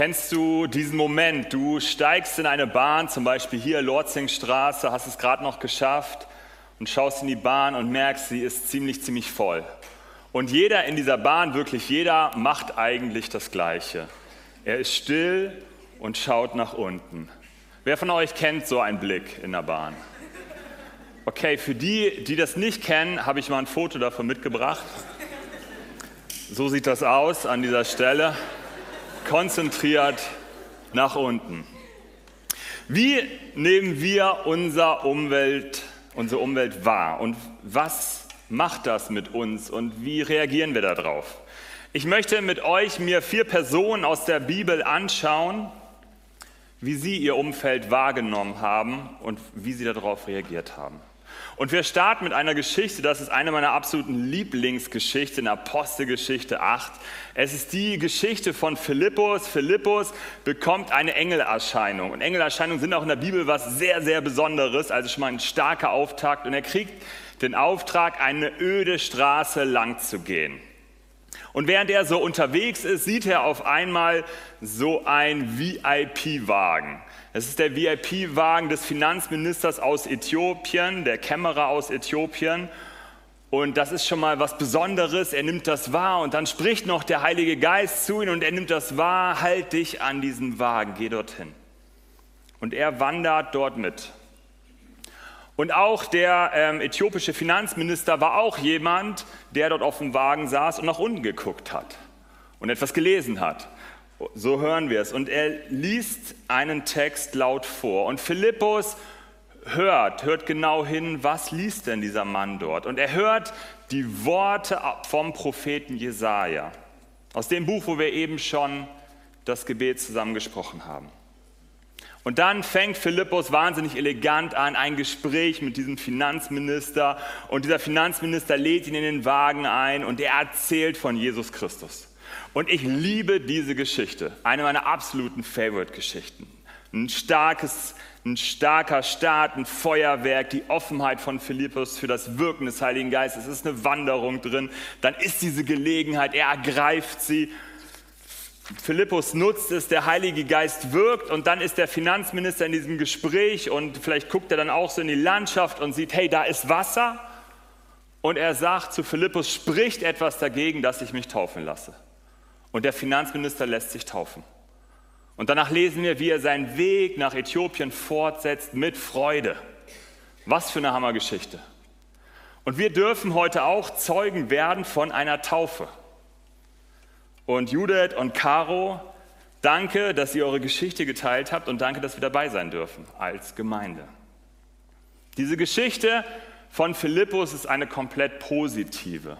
Kennst du diesen Moment? Du steigst in eine Bahn, zum Beispiel hier Lorzingstraße, hast es gerade noch geschafft und schaust in die Bahn und merkst, sie ist ziemlich, ziemlich voll. Und jeder in dieser Bahn, wirklich jeder, macht eigentlich das Gleiche. Er ist still und schaut nach unten. Wer von euch kennt so einen Blick in der Bahn? Okay, für die, die das nicht kennen, habe ich mal ein Foto davon mitgebracht. So sieht das aus an dieser Stelle konzentriert nach unten. Wie nehmen wir unser Umwelt, unsere Umwelt wahr und was macht das mit uns und wie reagieren wir darauf? Ich möchte mit euch mir vier Personen aus der Bibel anschauen, wie sie ihr Umfeld wahrgenommen haben und wie sie darauf reagiert haben. Und wir starten mit einer Geschichte, das ist eine meiner absoluten Lieblingsgeschichten, Apostelgeschichte 8. Es ist die Geschichte von Philippus. Philippus bekommt eine Engelerscheinung. Und Engelerscheinungen sind auch in der Bibel was sehr, sehr Besonderes, also schon mal ein starker Auftakt. Und er kriegt den Auftrag, eine öde Straße lang zu gehen. Und während er so unterwegs ist, sieht er auf einmal so ein VIP-Wagen. Es ist der VIP-Wagen des Finanzministers aus Äthiopien, der Kämmerer aus Äthiopien. Und das ist schon mal was Besonderes. Er nimmt das wahr und dann spricht noch der Heilige Geist zu ihm und er nimmt das wahr. Halt dich an diesen Wagen, geh dorthin. Und er wandert dort mit. Und auch der ähm, äthiopische Finanzminister war auch jemand, der dort auf dem Wagen saß und nach unten geguckt hat und etwas gelesen hat. So hören wir es. Und er liest einen Text laut vor. Und Philippus hört, hört genau hin, was liest denn dieser Mann dort? Und er hört die Worte vom Propheten Jesaja. Aus dem Buch, wo wir eben schon das Gebet zusammengesprochen haben. Und dann fängt Philippus wahnsinnig elegant an, ein Gespräch mit diesem Finanzminister. Und dieser Finanzminister lädt ihn in den Wagen ein und er erzählt von Jesus Christus. Und ich liebe diese Geschichte, eine meiner absoluten Favorite-Geschichten. Ein starkes, ein starker Start, ein Feuerwerk, die Offenheit von Philippus für das Wirken des Heiligen Geistes. Es ist eine Wanderung drin. Dann ist diese Gelegenheit, er ergreift sie. Philippus nutzt es, der Heilige Geist wirkt und dann ist der Finanzminister in diesem Gespräch und vielleicht guckt er dann auch so in die Landschaft und sieht, hey, da ist Wasser. Und er sagt zu Philippus, spricht etwas dagegen, dass ich mich taufen lasse. Und der Finanzminister lässt sich taufen. Und danach lesen wir, wie er seinen Weg nach Äthiopien fortsetzt mit Freude. Was für eine Hammergeschichte. Und wir dürfen heute auch Zeugen werden von einer Taufe. Und Judith und Caro, danke, dass ihr eure Geschichte geteilt habt und danke, dass wir dabei sein dürfen als Gemeinde. Diese Geschichte von Philippus ist eine komplett positive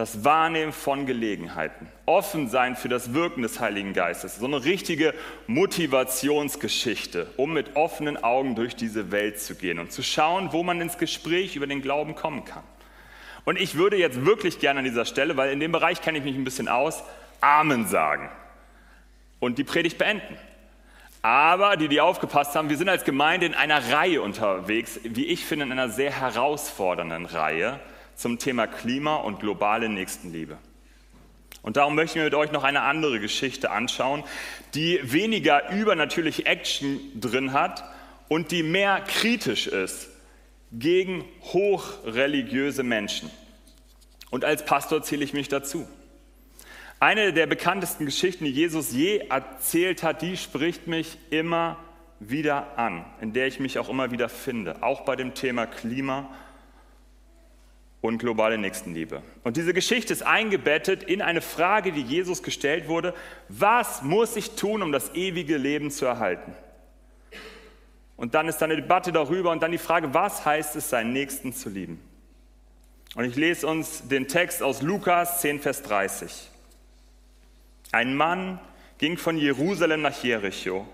das Wahrnehmen von Gelegenheiten, offen sein für das Wirken des Heiligen Geistes, so eine richtige Motivationsgeschichte, um mit offenen Augen durch diese Welt zu gehen und zu schauen, wo man ins Gespräch über den Glauben kommen kann. Und ich würde jetzt wirklich gerne an dieser Stelle, weil in dem Bereich kenne ich mich ein bisschen aus, Amen sagen und die Predigt beenden. Aber die, die aufgepasst haben, wir sind als Gemeinde in einer Reihe unterwegs, wie ich finde, in einer sehr herausfordernden Reihe zum Thema Klima und globale Nächstenliebe. Und darum möchten wir mit euch noch eine andere Geschichte anschauen, die weniger übernatürliche Action drin hat und die mehr kritisch ist gegen hochreligiöse Menschen. Und als Pastor zähle ich mich dazu. Eine der bekanntesten Geschichten, die Jesus je erzählt hat, die spricht mich immer wieder an, in der ich mich auch immer wieder finde, auch bei dem Thema Klima und globale Nächstenliebe. Und diese Geschichte ist eingebettet in eine Frage, die Jesus gestellt wurde, was muss ich tun, um das ewige Leben zu erhalten? Und dann ist da eine Debatte darüber und dann die Frage, was heißt es, seinen Nächsten zu lieben? Und ich lese uns den Text aus Lukas 10, Vers 30. Ein Mann ging von Jerusalem nach Jericho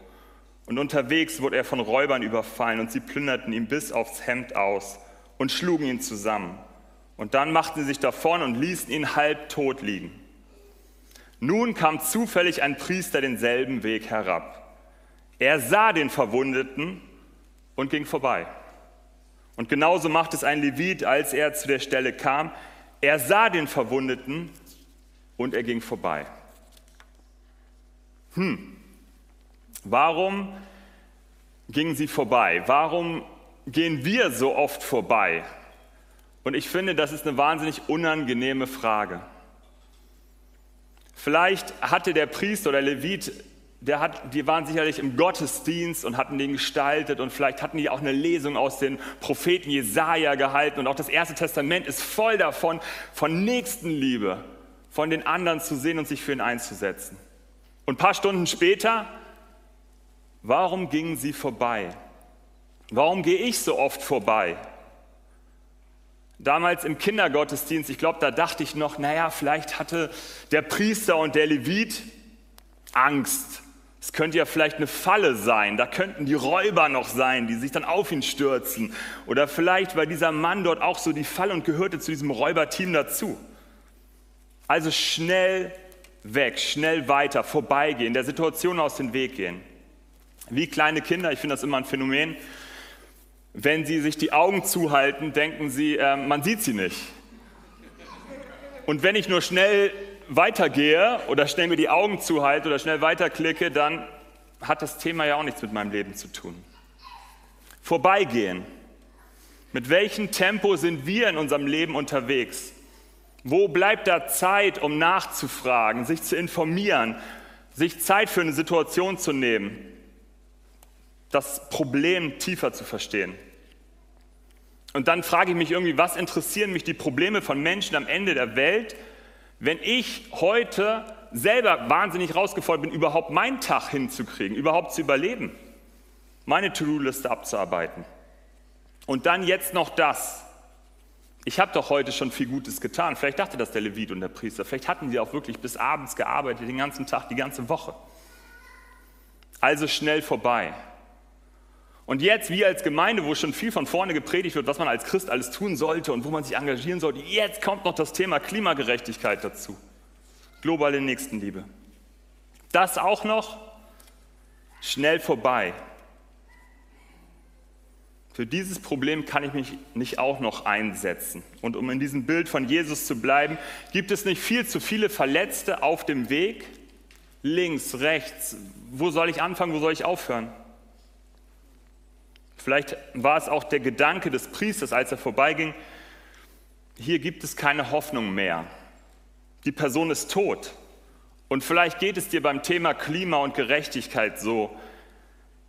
und unterwegs wurde er von Räubern überfallen und sie plünderten ihn bis aufs Hemd aus und schlugen ihn zusammen. Und dann machten sie sich davon und ließen ihn halb tot liegen. Nun kam zufällig ein Priester denselben Weg herab. Er sah den Verwundeten und ging vorbei. Und genauso macht es ein Levit, als er zu der Stelle kam. Er sah den Verwundeten und er ging vorbei. hm, warum gingen sie vorbei? Warum gehen wir so oft vorbei? Und ich finde, das ist eine wahnsinnig unangenehme Frage. Vielleicht hatte der Priester oder Levit, der hat, die waren sicherlich im Gottesdienst und hatten den gestaltet und vielleicht hatten die auch eine Lesung aus den Propheten Jesaja gehalten und auch das Erste Testament ist voll davon, von Nächstenliebe, von den anderen zu sehen und sich für ihn einzusetzen. Und ein paar Stunden später, warum gingen sie vorbei? Warum gehe ich so oft vorbei? Damals im Kindergottesdienst, ich glaube, da dachte ich noch, naja, vielleicht hatte der Priester und der Levit Angst. Es könnte ja vielleicht eine Falle sein, da könnten die Räuber noch sein, die sich dann auf ihn stürzen. Oder vielleicht war dieser Mann dort auch so die Falle und gehörte zu diesem Räuberteam dazu. Also schnell weg, schnell weiter, vorbeigehen, der Situation aus dem Weg gehen. Wie kleine Kinder, ich finde das immer ein Phänomen, wenn sie sich die Augen zuhalten, denken sie, äh, man sieht sie nicht. Und wenn ich nur schnell weitergehe oder schnell mir die Augen zuhalte oder schnell weiterklicke, dann hat das Thema ja auch nichts mit meinem Leben zu tun. Vorbeigehen. Mit welchem Tempo sind wir in unserem Leben unterwegs? Wo bleibt da Zeit, um nachzufragen, sich zu informieren, sich Zeit für eine Situation zu nehmen, das Problem tiefer zu verstehen? Und dann frage ich mich irgendwie, was interessieren mich die Probleme von Menschen am Ende der Welt, wenn ich heute selber wahnsinnig rausgefordert bin, überhaupt meinen Tag hinzukriegen, überhaupt zu überleben, meine To-Do-Liste abzuarbeiten. Und dann jetzt noch das. Ich habe doch heute schon viel Gutes getan. Vielleicht dachte das der Levit und der Priester. Vielleicht hatten sie auch wirklich bis abends gearbeitet, den ganzen Tag, die ganze Woche. Also schnell vorbei. Und jetzt, wir als Gemeinde, wo schon viel von vorne gepredigt wird, was man als Christ alles tun sollte und wo man sich engagieren sollte, jetzt kommt noch das Thema Klimagerechtigkeit dazu. Globale Nächstenliebe. Das auch noch schnell vorbei. Für dieses Problem kann ich mich nicht auch noch einsetzen. Und um in diesem Bild von Jesus zu bleiben, gibt es nicht viel zu viele Verletzte auf dem Weg? Links, rechts, wo soll ich anfangen, wo soll ich aufhören? Vielleicht war es auch der Gedanke des Priesters, als er vorbeiging, hier gibt es keine Hoffnung mehr. Die Person ist tot. Und vielleicht geht es dir beim Thema Klima und Gerechtigkeit so,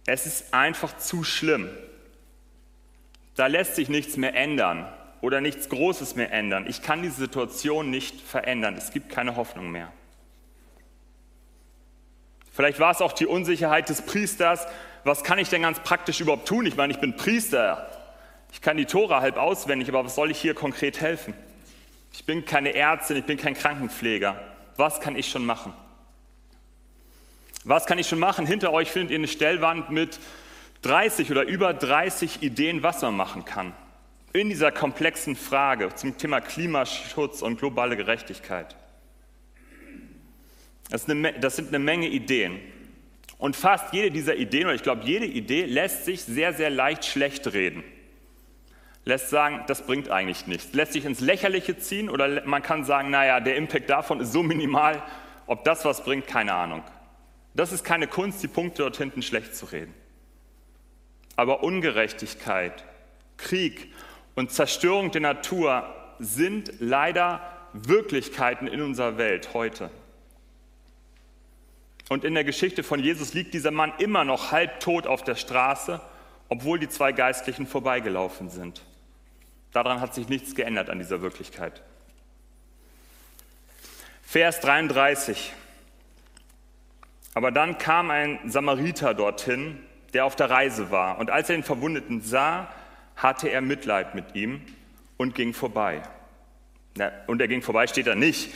es ist einfach zu schlimm. Da lässt sich nichts mehr ändern oder nichts Großes mehr ändern. Ich kann die Situation nicht verändern. Es gibt keine Hoffnung mehr. Vielleicht war es auch die Unsicherheit des Priesters, was kann ich denn ganz praktisch überhaupt tun? Ich meine, ich bin Priester, ich kann die Tora halb auswendig, aber was soll ich hier konkret helfen? Ich bin keine Ärztin, ich bin kein Krankenpfleger. Was kann ich schon machen? Was kann ich schon machen? Hinter euch findet ihr eine Stellwand mit 30 oder über 30 Ideen, was man machen kann. In dieser komplexen Frage zum Thema Klimaschutz und globale Gerechtigkeit. Das, das sind eine Menge Ideen. Und fast jede dieser Ideen, oder ich glaube, jede Idee lässt sich sehr, sehr leicht schlecht reden. Lässt sagen, das bringt eigentlich nichts. Lässt sich ins Lächerliche ziehen oder man kann sagen, naja, der Impact davon ist so minimal, ob das was bringt, keine Ahnung. Das ist keine Kunst, die Punkte dort hinten schlecht zu reden. Aber Ungerechtigkeit, Krieg und Zerstörung der Natur sind leider Wirklichkeiten in unserer Welt heute. Und in der Geschichte von Jesus liegt dieser Mann immer noch halbtot auf der Straße, obwohl die zwei Geistlichen vorbeigelaufen sind. Daran hat sich nichts geändert an dieser Wirklichkeit. Vers 33. Aber dann kam ein Samariter dorthin, der auf der Reise war. Und als er den Verwundeten sah, hatte er Mitleid mit ihm und ging vorbei. Und er ging vorbei steht da nicht.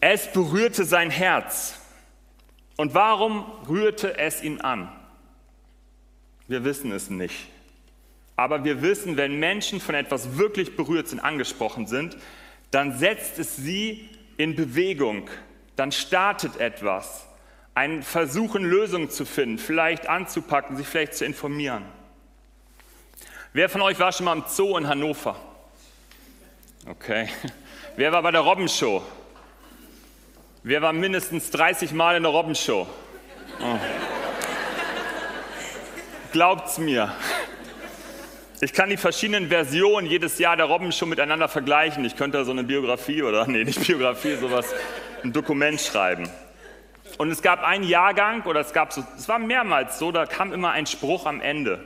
Es berührte sein Herz. Und warum rührte es ihn an? Wir wissen es nicht. Aber wir wissen, wenn Menschen von etwas wirklich berührt sind, angesprochen sind, dann setzt es sie in Bewegung, dann startet etwas, ein Versuchen, Lösungen zu finden, vielleicht anzupacken, sich vielleicht zu informieren. Wer von euch war schon mal im Zoo in Hannover? Okay. Wer war bei der Robbenshow? Wer war mindestens 30 Mal in der Robbenshow? Oh. Glaubt's mir. Ich kann die verschiedenen Versionen jedes Jahr der Robbenshow miteinander vergleichen. Ich könnte so eine Biografie oder, nee, nicht Biografie, sowas, ein Dokument schreiben. Und es gab einen Jahrgang, oder es gab so, es war mehrmals so, da kam immer ein Spruch am Ende.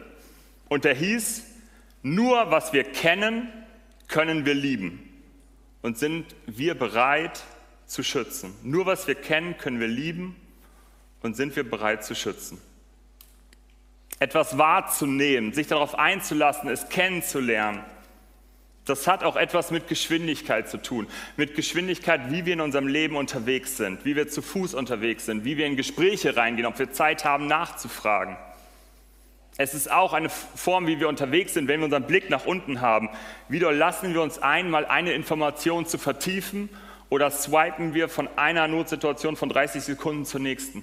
Und der hieß, nur was wir kennen, können wir lieben. Und sind wir bereit zu schützen. Nur was wir kennen, können wir lieben und sind wir bereit zu schützen. Etwas wahrzunehmen, sich darauf einzulassen, es kennenzulernen, das hat auch etwas mit Geschwindigkeit zu tun. Mit Geschwindigkeit, wie wir in unserem Leben unterwegs sind, wie wir zu Fuß unterwegs sind, wie wir in Gespräche reingehen, ob wir Zeit haben nachzufragen. Es ist auch eine Form, wie wir unterwegs sind, wenn wir unseren Blick nach unten haben. Wie lassen wir uns ein, mal eine Information zu vertiefen oder swipen wir von einer Notsituation von 30 Sekunden zur nächsten?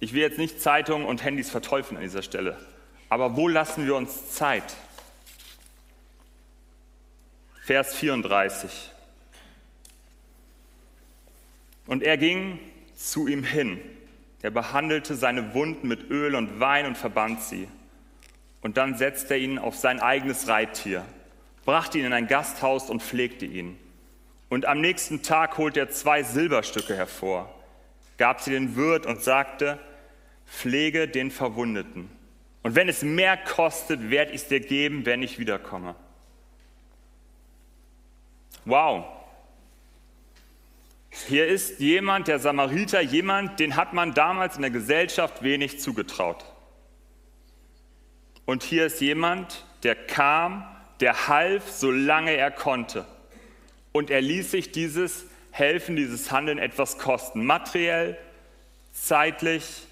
Ich will jetzt nicht Zeitungen und Handys verteufeln an dieser Stelle, aber wo lassen wir uns Zeit? Vers 34. Und er ging zu ihm hin. Er behandelte seine Wunden mit Öl und Wein und verband sie. Und dann setzte er ihn auf sein eigenes Reittier, brachte ihn in ein Gasthaus und pflegte ihn. Und am nächsten Tag holte er zwei Silberstücke hervor, gab sie den Wirt und sagte, pflege den Verwundeten. Und wenn es mehr kostet, werde ich es dir geben, wenn ich wiederkomme. Wow. Hier ist jemand, der Samariter, jemand, den hat man damals in der Gesellschaft wenig zugetraut. Und hier ist jemand, der kam, der half, solange er konnte. Und er ließ sich dieses Helfen, dieses Handeln etwas kosten. Materiell, zeitlich,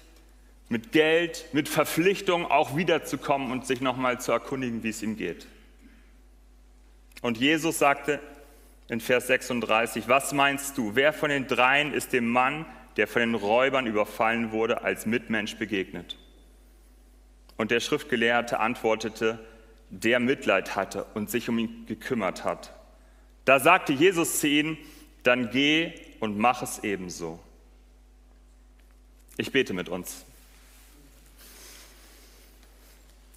mit Geld, mit Verpflichtung auch wiederzukommen und sich nochmal zu erkundigen, wie es ihm geht. Und Jesus sagte in Vers 36, was meinst du, wer von den dreien ist dem Mann, der von den Räubern überfallen wurde, als Mitmensch begegnet? Und der Schriftgelehrte antwortete, der Mitleid hatte und sich um ihn gekümmert hat. Da sagte Jesus zu ihnen, dann geh und mach es ebenso. Ich bete mit uns.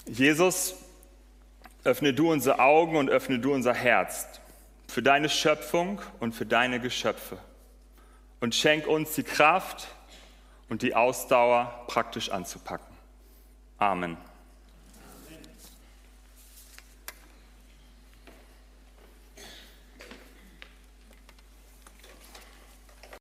Jesus, öffne du unsere Augen und öffne du unser Herz für deine Schöpfung und für deine Geschöpfe und schenk uns die Kraft und die Ausdauer praktisch anzupacken. Amen.